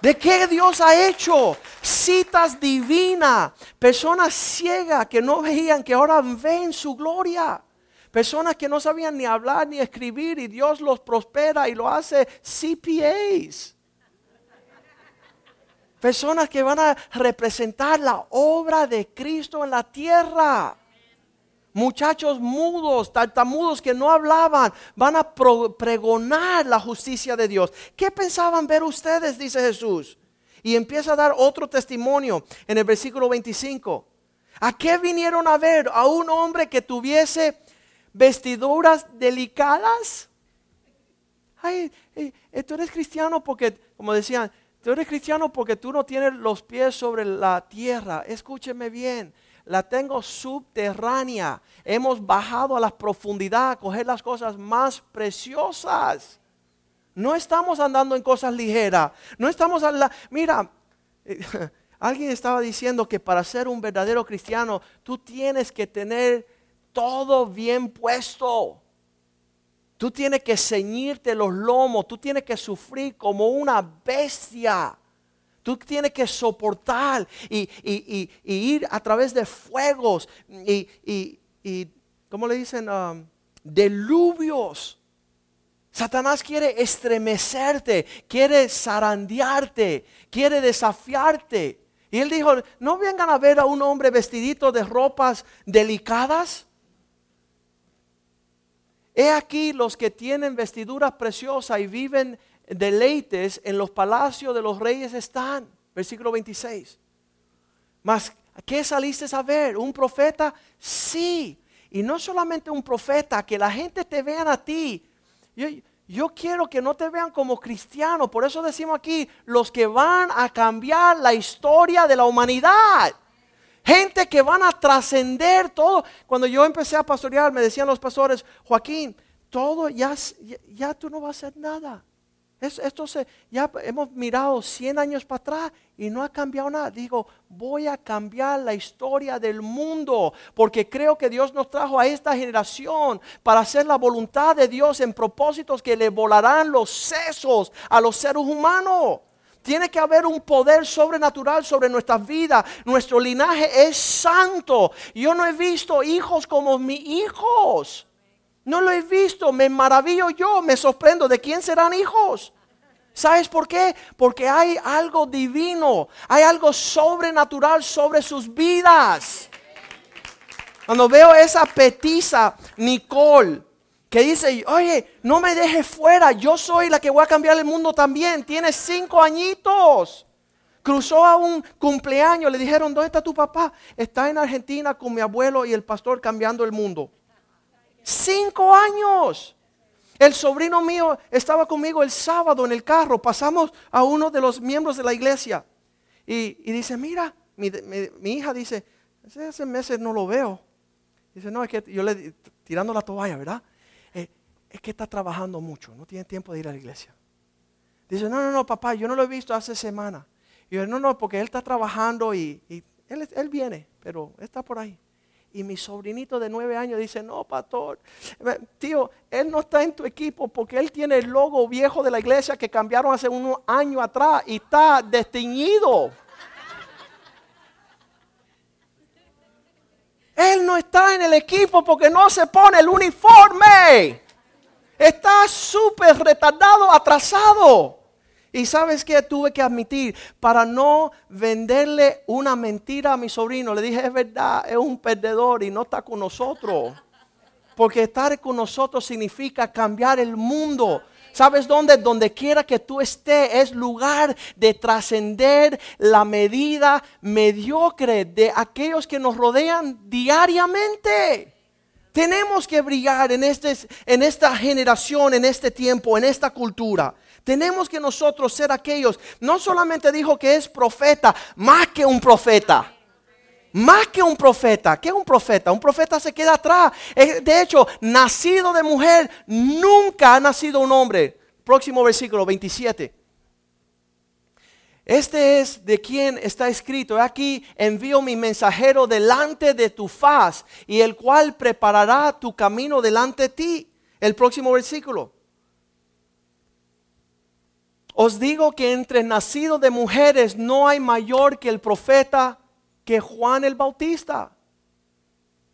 ¿De qué Dios ha hecho? Citas divinas. Personas ciegas que no veían, que ahora ven su gloria. Personas que no sabían ni hablar ni escribir y Dios los prospera y lo hace CPAs. Personas que van a representar la obra de Cristo en la tierra. Muchachos mudos, tartamudos que no hablaban, van a pregonar la justicia de Dios. ¿Qué pensaban ver ustedes? Dice Jesús. Y empieza a dar otro testimonio en el versículo 25. ¿A qué vinieron a ver? ¿A un hombre que tuviese vestiduras delicadas? Ay, eh, tú eres cristiano porque, como decían, tú eres cristiano porque tú no tienes los pies sobre la tierra. Escúcheme bien la tengo subterránea. Hemos bajado a la profundidad a coger las cosas más preciosas. No estamos andando en cosas ligeras. No estamos a la... Mira, *laughs* alguien estaba diciendo que para ser un verdadero cristiano tú tienes que tener todo bien puesto. Tú tienes que ceñirte los lomos, tú tienes que sufrir como una bestia. Tú tienes que soportar y, ir a través de fuegos y, y ¿cómo le dicen? Um, deluvios. Satanás quiere estremecerte, quiere zarandearte, quiere desafiarte. Y él dijo, no vengan a ver a un hombre vestidito de ropas delicadas. He aquí los que tienen vestiduras preciosas y viven deleites en los palacios de los reyes están. Versículo 26. Mas, ¿qué saliste a ver? ¿Un profeta? Sí. Y no solamente un profeta, que la gente te vean a ti. Yo, quiero que no te vean como cristiano. Por eso decimos aquí, los que van a cambiar la historia de la humanidad. Gente que van a trascender todo. Cuando yo empecé a pastorear, me decían los pastores, Joaquín, todo ya, ya, ya tú no vas a hacer nada esto se, ya hemos mirado 100 años para atrás y no ha cambiado nada. Digo, voy a cambiar la historia del mundo porque creo que Dios nos trajo a esta generación para hacer la voluntad de Dios en propósitos que le volarán los sesos a los seres humanos. Tiene que haber un poder sobrenatural sobre nuestras vidas. Nuestro linaje es santo. Yo no he visto hijos como mis hijos. No lo he visto, me maravillo yo, me sorprendo de quién serán hijos. ¿Sabes por qué? Porque hay algo divino, hay algo sobrenatural sobre sus vidas. Cuando veo esa petiza, Nicole, que dice, oye, no me dejes fuera, yo soy la que voy a cambiar el mundo también, tiene cinco añitos. Cruzó a un cumpleaños, le dijeron, ¿dónde está tu papá? Está en Argentina con mi abuelo y el pastor cambiando el mundo. Cinco años. El sobrino mío estaba conmigo el sábado en el carro. Pasamos a uno de los miembros de la iglesia. Y, y dice, mira, mi, mi- hija dice, hace, meses no lo veo. Dice, no, es que yo le tirando la toalla, ¿verdad? Eh, es que está trabajando mucho, no tiene tiempo de ir a la iglesia. Dice, no, no, no, papá, yo no lo he visto hace semana. Y yo, no, no, porque él está trabajando y, y él, él viene, pero está por ahí. Y mi sobrinito de nueve años dice, no, pastor, eh, tío, él no está en tu equipo porque él tiene el logo viejo de la iglesia que cambiaron hace unos años atrás y está desteñido. Él no está en el equipo porque no se pone el uniforme. Está súper retardado, atrasado. Y sabes qué tuve que admitir para no venderle una mentira a mi sobrino. Le dije, es verdad, es un perdedor y no está con nosotros. Porque estar con nosotros significa cambiar el mundo. ¿Sabes dónde? Donde quiera que tú estés es lugar de trascender la medida mediocre de aquellos que nos rodean diariamente. Tenemos que brillar en, este, en esta generación, en este tiempo, en esta cultura. Tenemos que nosotros ser aquellos. No solamente dijo que es profeta, más que un profeta. Más que un profeta. ¿Qué es un profeta? Un profeta se queda atrás. De hecho, nacido de mujer, nunca ha nacido un hombre. Próximo versículo 27. Este es de quien está escrito. Aquí envío mi mensajero delante de tu faz y el cual preparará tu camino delante de ti. El próximo versículo. Os digo que entre nacidos de mujeres no hay mayor que el profeta que Juan el Bautista.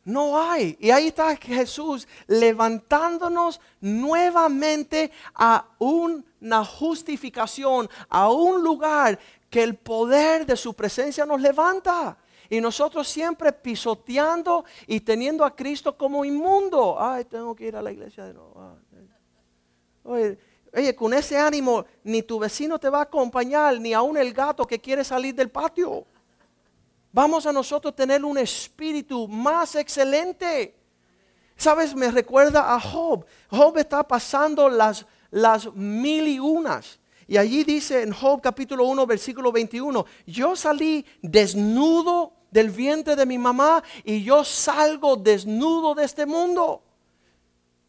No hay. Y ahí está Jesús levantándonos nuevamente a una justificación, a un lugar que el poder de su presencia nos levanta. Y nosotros siempre pisoteando y teniendo a Cristo como inmundo. Ay, tengo que ir a la iglesia de nuevo. Oye, oye, con ese ánimo ni tu vecino te va a acompañar, ni aún el gato que quiere salir del patio. Vamos a nosotros tener un espíritu más excelente. ¿Sabes? Me recuerda a Job. Job está pasando las, las mil y unas. Y allí dice en Job capítulo 1, versículo 21, yo salí desnudo del vientre de mi mamá y yo salgo desnudo de este mundo.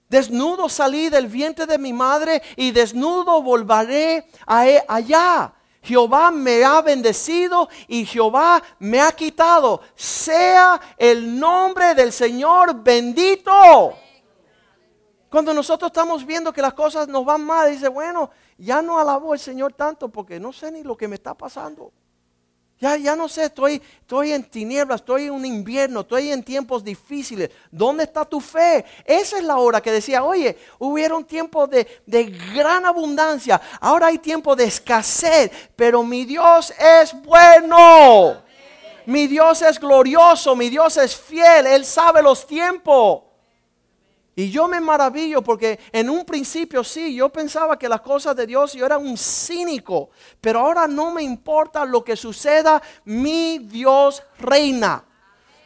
Desnudo salí del vientre de mi madre y desnudo volveré a e- allá. Jehová me ha bendecido y Jehová me ha quitado. Sea el nombre del Señor bendito. Cuando nosotros estamos viendo que las cosas nos van mal, dice, bueno, ya no alabo al Señor tanto porque no sé ni lo que me está pasando. Ya, ya no sé, estoy, estoy en tinieblas, estoy en un invierno, estoy en tiempos difíciles. ¿Dónde está tu fe? Esa es la hora que decía, oye, hubieron tiempos de, de gran abundancia, ahora hay tiempo de escasez, pero mi Dios es bueno. Mi Dios es glorioso, mi Dios es fiel, Él sabe los tiempos. Y yo me maravillo porque en un principio sí, yo pensaba que las cosas de Dios, yo era un cínico, pero ahora no me importa lo que suceda, mi Dios reina.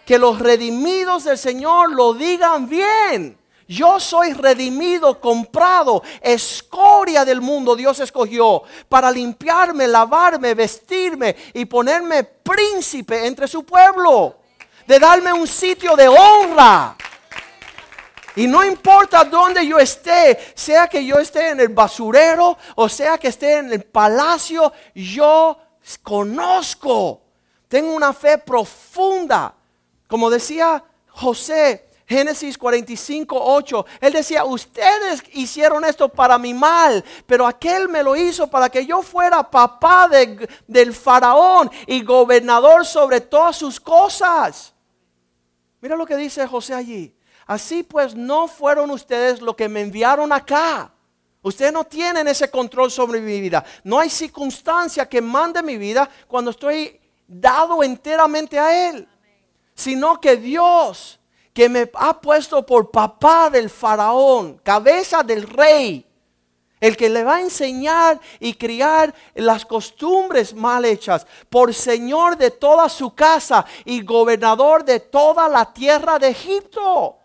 Que los redimidos del Señor lo digan bien. Yo soy redimido, comprado, escoria del mundo Dios escogió para limpiarme, lavarme, vestirme y ponerme príncipe entre su pueblo, de darme un sitio de honra. Y no importa dónde yo esté, sea que yo esté en el basurero o sea que esté en el palacio, yo conozco, tengo una fe profunda. Como decía José, Génesis 45, 8. Él decía, ustedes hicieron esto para mi mal, pero aquel me lo hizo para que yo fuera papá del faraón y gobernador sobre todas sus cosas. Mira lo que dice José allí. Así pues no fueron ustedes los que me enviaron acá. Ustedes no tienen ese control sobre mi vida. No hay circunstancia que mande mi vida cuando estoy dado enteramente a Él. Sino que Dios que me ha puesto por papá del faraón, cabeza del rey, el que le va a enseñar y criar las costumbres mal hechas, por señor de toda su casa y gobernador de toda la tierra de Egipto.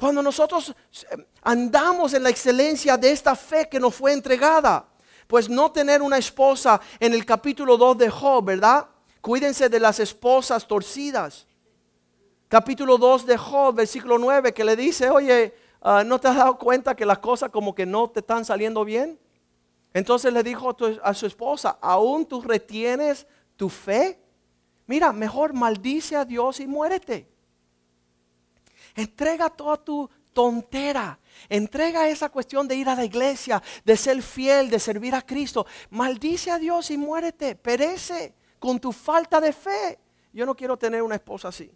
Cuando nosotros eh, andamos en la excelencia de esta fe que nos fue entregada, pues no tener una esposa en el capítulo 2 de Job, ¿verdad? Cuídense de las esposas torcidas capítulo 2 de Job, versículo 9, que le dice, oye, ah, ¿no te has dado cuenta que las cosas como que no te están saliendo bien? Entonces le dijo a su esposa, ¿aún tú retienes tu fe? Mira, mejor maldice a Dios y muérete. Entrega toda tu tontera. Entrega esa cuestión de ir a la iglesia, de ser fiel, de servir a Cristo. Maldice a Dios y muérete. Perece con tu falta de fe. Yo no quiero tener una esposa así.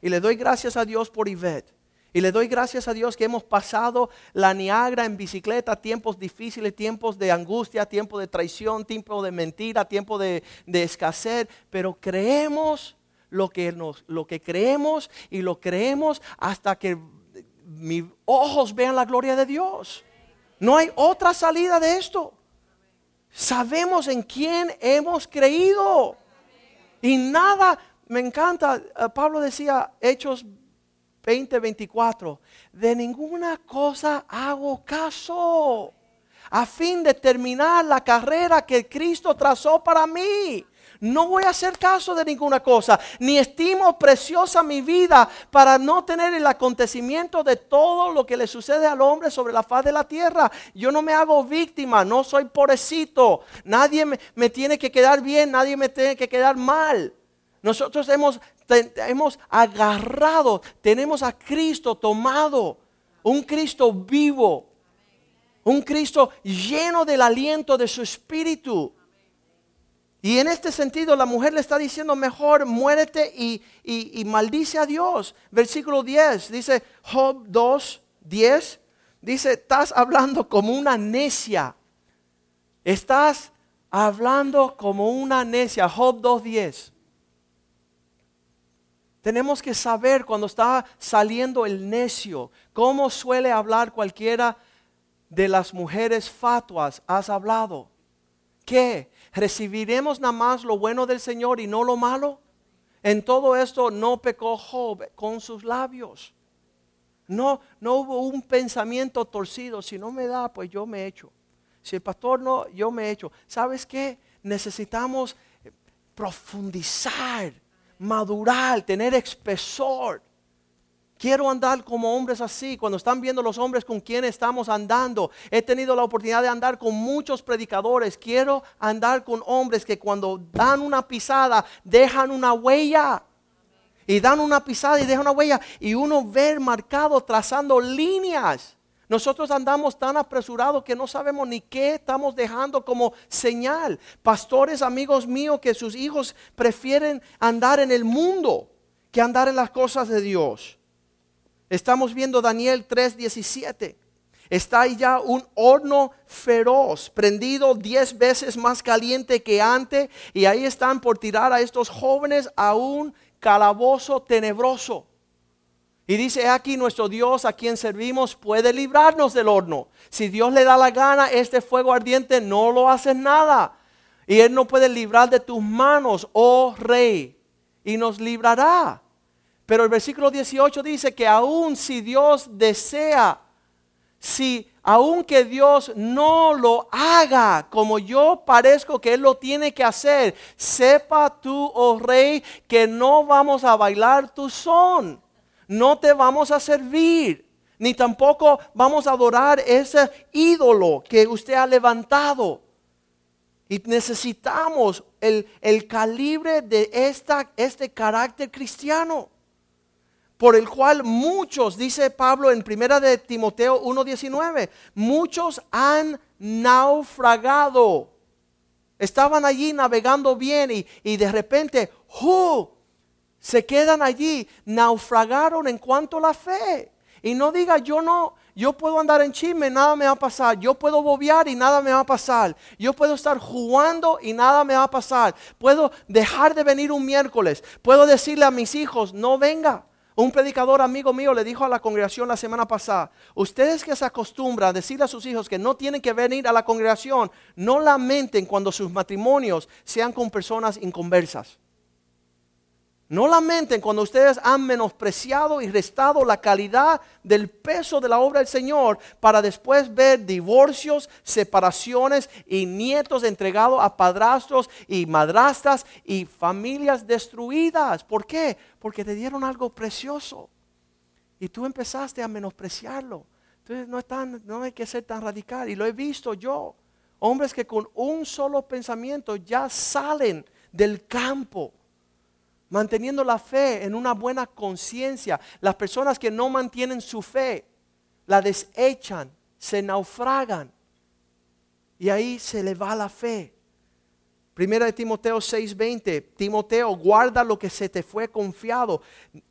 Y le doy gracias a Dios por Ivette. Y le doy gracias a Dios que hemos pasado la Niagara en bicicleta, tiempos difíciles, tiempos de angustia, tiempo de traición, tiempo de mentira, tiempo de, escasez. Pero creemos lo que, nos, lo que creemos y lo creemos hasta que mis ojos vean la gloria de Dios. No hay otra salida de esto. Sabemos en quién hemos creído. Y nada me encanta, eh, Pablo decía, Hechos 20, 24, de ninguna cosa hago caso a fin de terminar la carrera que Cristo trazó para mí. No voy a hacer caso de ninguna cosa, ni estimo preciosa mi vida para no tener el acontecimiento de todo lo que le sucede al hombre sobre la faz de la tierra. Yo no me hago víctima, no soy pobrecito. Nadie me, tiene que quedar bien, nadie me tiene que quedar mal. Nosotros hemos, hemos agarrado, tenemos a Cristo tomado, un Cristo vivo, un Cristo lleno del aliento de su espíritu. Y en este sentido la mujer le está diciendo, mejor muérete y, y, maldice a Dios. Versículo 10, dice Job 2, 10, dice, estás hablando como una necia. Estás hablando como una necia. Job 2, 10. Tenemos que saber cuando está saliendo el necio, cómo suele hablar cualquiera de las mujeres fatuas. Has hablado. ¿Qué? ¿Recibiremos nada más lo bueno del Señor y no lo malo? En todo esto no pecó Job con sus labios. No, no hubo un pensamiento torcido. Si no me da, pues yo me echo. Si el pastor no, yo me echo. ¿Sabes qué? Necesitamos profundizar madurar, tener espesor. Quiero andar como hombres así. Cuando están viendo los hombres con quienes estamos andando, he tenido la oportunidad de andar con muchos predicadores. Quiero andar con hombres que cuando dan una pisada dejan una huella. Y dan una pisada y dejan una huella. Y uno ver marcado trazando líneas. Nosotros andamos tan apresurados que no sabemos ni qué estamos dejando como señal. Pastores, amigos míos, que sus hijos prefieren andar en el mundo que andar en las cosas de Dios. Estamos viendo Daniel 3:17. Está ahí ya un horno feroz, prendido diez veces más caliente que antes, y ahí están por tirar a estos jóvenes a un calabozo tenebroso. Y dice aquí nuestro Dios a quien servimos puede librarnos del horno. Si Dios le da la gana, este fuego ardiente no lo hace nada. Y Él no puede librar de tus manos, oh rey. Y nos librará. Pero el versículo 18 dice que aun si Dios desea, si aun que Dios no lo haga como yo parezco que Él lo tiene que hacer, sepa tú, oh rey, que no vamos a bailar tu son no te vamos a servir, ni tampoco vamos a adorar ese ídolo que usted ha levantado. Y necesitamos el, el calibre de esta, este carácter cristiano por el cual muchos, dice Pablo en primera de Timoteo 1:19, muchos han naufragado. Estaban allí navegando bien y, y de repente, ¡uh! se quedan allí, naufragaron en cuanto a la fe. Y no diga, yo no, yo puedo andar en chisme, nada me va a pasar. Yo puedo bobear y nada me va a pasar. Yo puedo estar jugando y nada me va a pasar. Puedo dejar de venir un miércoles. Puedo decirle a mis hijos, no venga. Un predicador amigo mío le dijo a la congregación la semana pasada, ustedes que se acostumbran a decirle a sus hijos que no tienen que venir a la congregación, no lamenten cuando sus matrimonios sean con personas inconversas. No lamenten cuando ustedes han menospreciado y restado la calidad del peso de la obra del Señor para después ver divorcios, separaciones y nietos entregados a padrastros y madrastras y familias destruidas. ¿Por qué? Porque te dieron algo precioso y tú empezaste a menospreciarlo. Entonces no, no hay que ser tan radical y lo he visto yo. Hombres que con un solo pensamiento ya salen del campo manteniendo la fe en una buena conciencia. Las personas que no mantienen su fe, la desechan, se naufragan. Y ahí se le va la fe. Primera de Timoteo 6:20, Timoteo, guarda lo que se te fue confiado.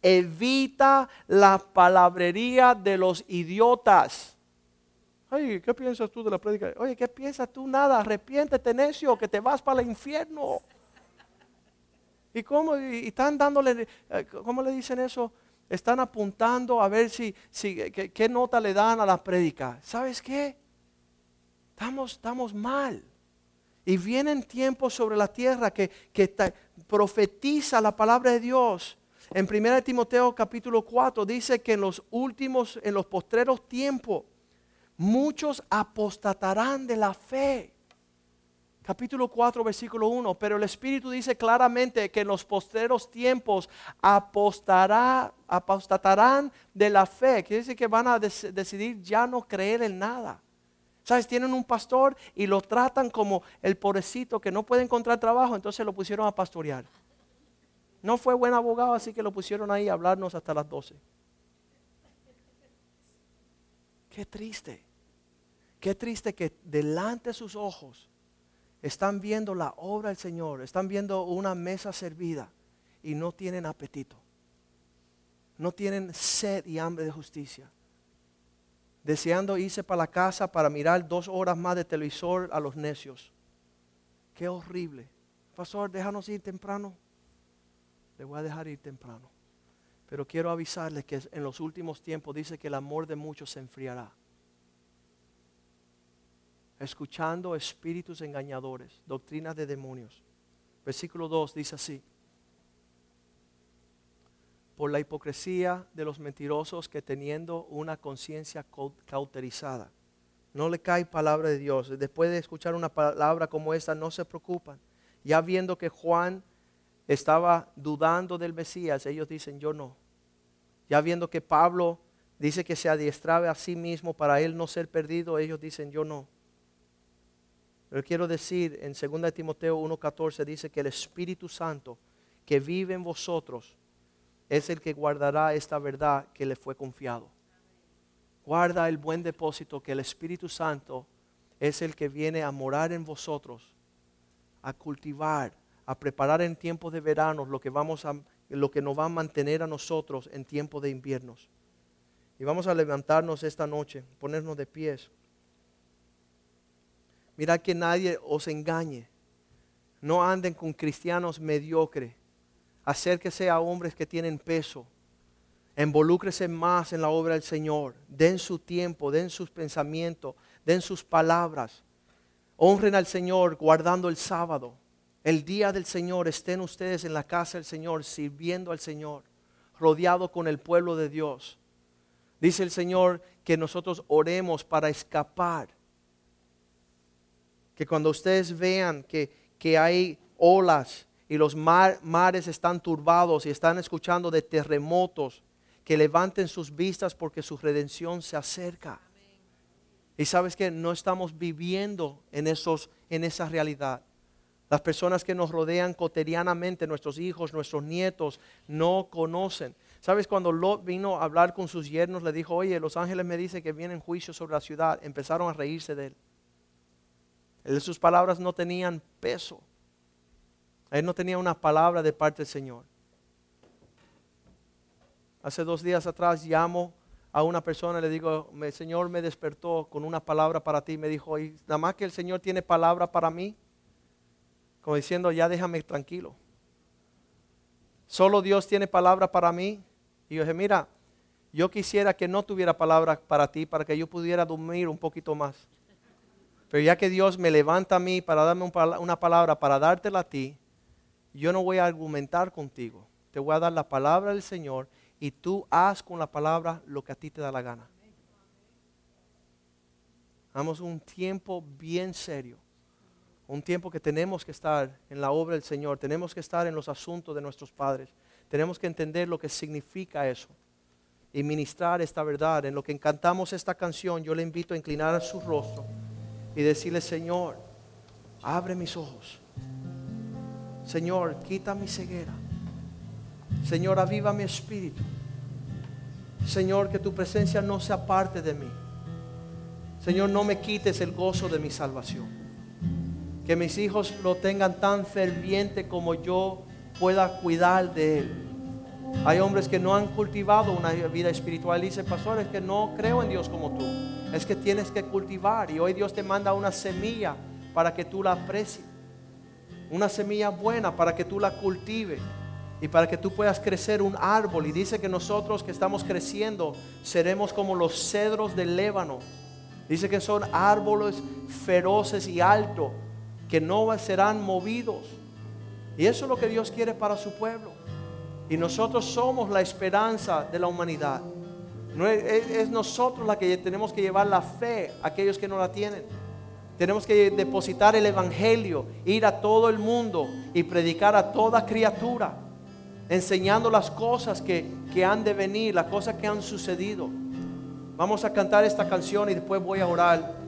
Evita la palabrería de los idiotas. Ay, ¿qué piensas tú de la prédica? Oye, ¿qué piensas tú? Nada, arrepiéntete, necio, que te vas para el infierno. ¿Y cómo? Y están dándole, eh, ¿cómo le dicen eso? Están apuntando a ver si, si qué, nota le dan a la prédica. ¿Sabes qué? Estamos, estamos mal. Y vienen tiempos sobre la tierra que, que profetiza la palabra de Dios. En 1 Timoteo capítulo 4 dice que en los últimos, en los postreros tiempos, muchos apostatarán de la fe capítulo 4, versículo 1, pero el Espíritu dice claramente que en los posteros tiempos apostará, apostatarán de la fe. Quiere decir que van a decidir ya no creer en nada. ¿Sabes? Tienen un pastor y lo tratan como el pobrecito que no puede encontrar trabajo, entonces lo pusieron a pastorear. No fue buen abogado, así que lo pusieron ahí a hablarnos hasta las 12. Qué triste. Qué triste que delante de sus ojos están viendo la obra del Señor, están viendo una mesa servida y no tienen apetito. No tienen sed y hambre de justicia. Deseando irse para la casa para mirar dos horas más de televisor a los necios. Qué horrible. Pastor, déjanos ir temprano. Le voy a dejar ir temprano. Pero quiero avisarles que en los últimos tiempos dice que el amor de muchos se enfriará escuchando espíritus engañadores, doctrinas de demonios. Versículo 2 dice así, por la hipocresía de los mentirosos que teniendo una conciencia cauterizada, no le cae palabra de Dios. Después de escuchar una palabra como esta, no se preocupan. Ya viendo que Juan estaba dudando del Mesías, ellos dicen, yo no. Ya viendo que Pablo dice que se adiestraba a sí mismo para él no ser perdido, ellos dicen, yo no. Pero quiero decir, en 2 Timoteo 1.14 dice que el Espíritu Santo que vive en vosotros es el que guardará esta verdad que le fue confiado. Guarda el buen depósito que el Espíritu Santo es el que viene a morar en vosotros, a cultivar, a preparar en tiempos de verano lo que, vamos a, lo que nos va a mantener a nosotros en tiempos de inviernos. Y vamos a levantarnos esta noche, ponernos de pies. Mira que nadie os engañe. No anden con cristianos mediocres. Acérquese a hombres que tienen peso. Involúcrese más en la obra del Señor. Den su tiempo, den sus pensamientos, den sus palabras. Honren al Señor guardando el sábado. El día del Señor estén ustedes en la casa del Señor sirviendo al Señor, rodeado con el pueblo de Dios. Dice el Señor que nosotros oremos para escapar que cuando ustedes vean que, hay olas y los mares están turbados y están escuchando de terremotos, que levanten sus vistas porque su redención se acerca. Y sabes que no estamos viviendo en, esos, en esa realidad. Las personas que nos rodean cotidianamente, nuestros hijos, nuestros nietos, no conocen. ¿Sabes? Cuando Lot vino a hablar con sus yernos, le dijo, oye, los ángeles me dicen que vienen juicio sobre la ciudad. Empezaron a reírse de él. Sus palabras no tenían peso. Él no tenía una palabra de parte del Señor. Hace dos días atrás llamo a una persona y le digo, el Señor me despertó con una palabra para ti. Me dijo, y nada más que el Señor tiene palabra para mí, como diciendo, ya déjame tranquilo. Solo Dios tiene palabra para mí. Y yo dije, mira, yo quisiera que no tuviera palabra para ti, para que yo pudiera dormir un poquito más. Pero ya que Dios me levanta a mí para darme una palabra, para dártela a ti, yo no voy a argumentar contigo. Te voy a dar la palabra del Señor y tú haz con la palabra lo que a ti te da la gana. Vamos un tiempo bien serio. Un tiempo que tenemos que estar en la obra del Señor, tenemos que estar en los asuntos de nuestros padres, tenemos que entender lo que significa eso y ministrar esta verdad. En lo que encantamos esta canción, yo le invito a inclinar su rostro y decirle, Señor, abre mis ojos Señor, quita mi ceguera. Señor, aviva mi espíritu. Señor, que tu presencia no sea parte de mí. Señor, no me quites el gozo de mi salvación. Que mis hijos lo tengan tan ferviente como yo pueda cuidar de él. Hay hombres que no han cultivado una vida espiritual y pastor, es que no creo en Dios como tú. Es que tienes que cultivar y hoy Dios te manda una semilla para que tú la aprecies una semilla buena para que tú la cultives y para que tú puedas crecer un árbol. Y dice que nosotros que estamos creciendo seremos como los cedros del Lébano. Dice que son árboles feroces y altos que no serán movidos. Y eso es lo que Dios quiere para su pueblo. Y nosotros somos la esperanza de la humanidad. Es, es nosotros la que tenemos que llevar la fe a aquellos que no la tienen. Tenemos que depositar el Evangelio, ir a todo el mundo y predicar a toda criatura, enseñando las cosas que, han de venir, las cosas que han sucedido. Vamos a cantar esta canción y después voy a orar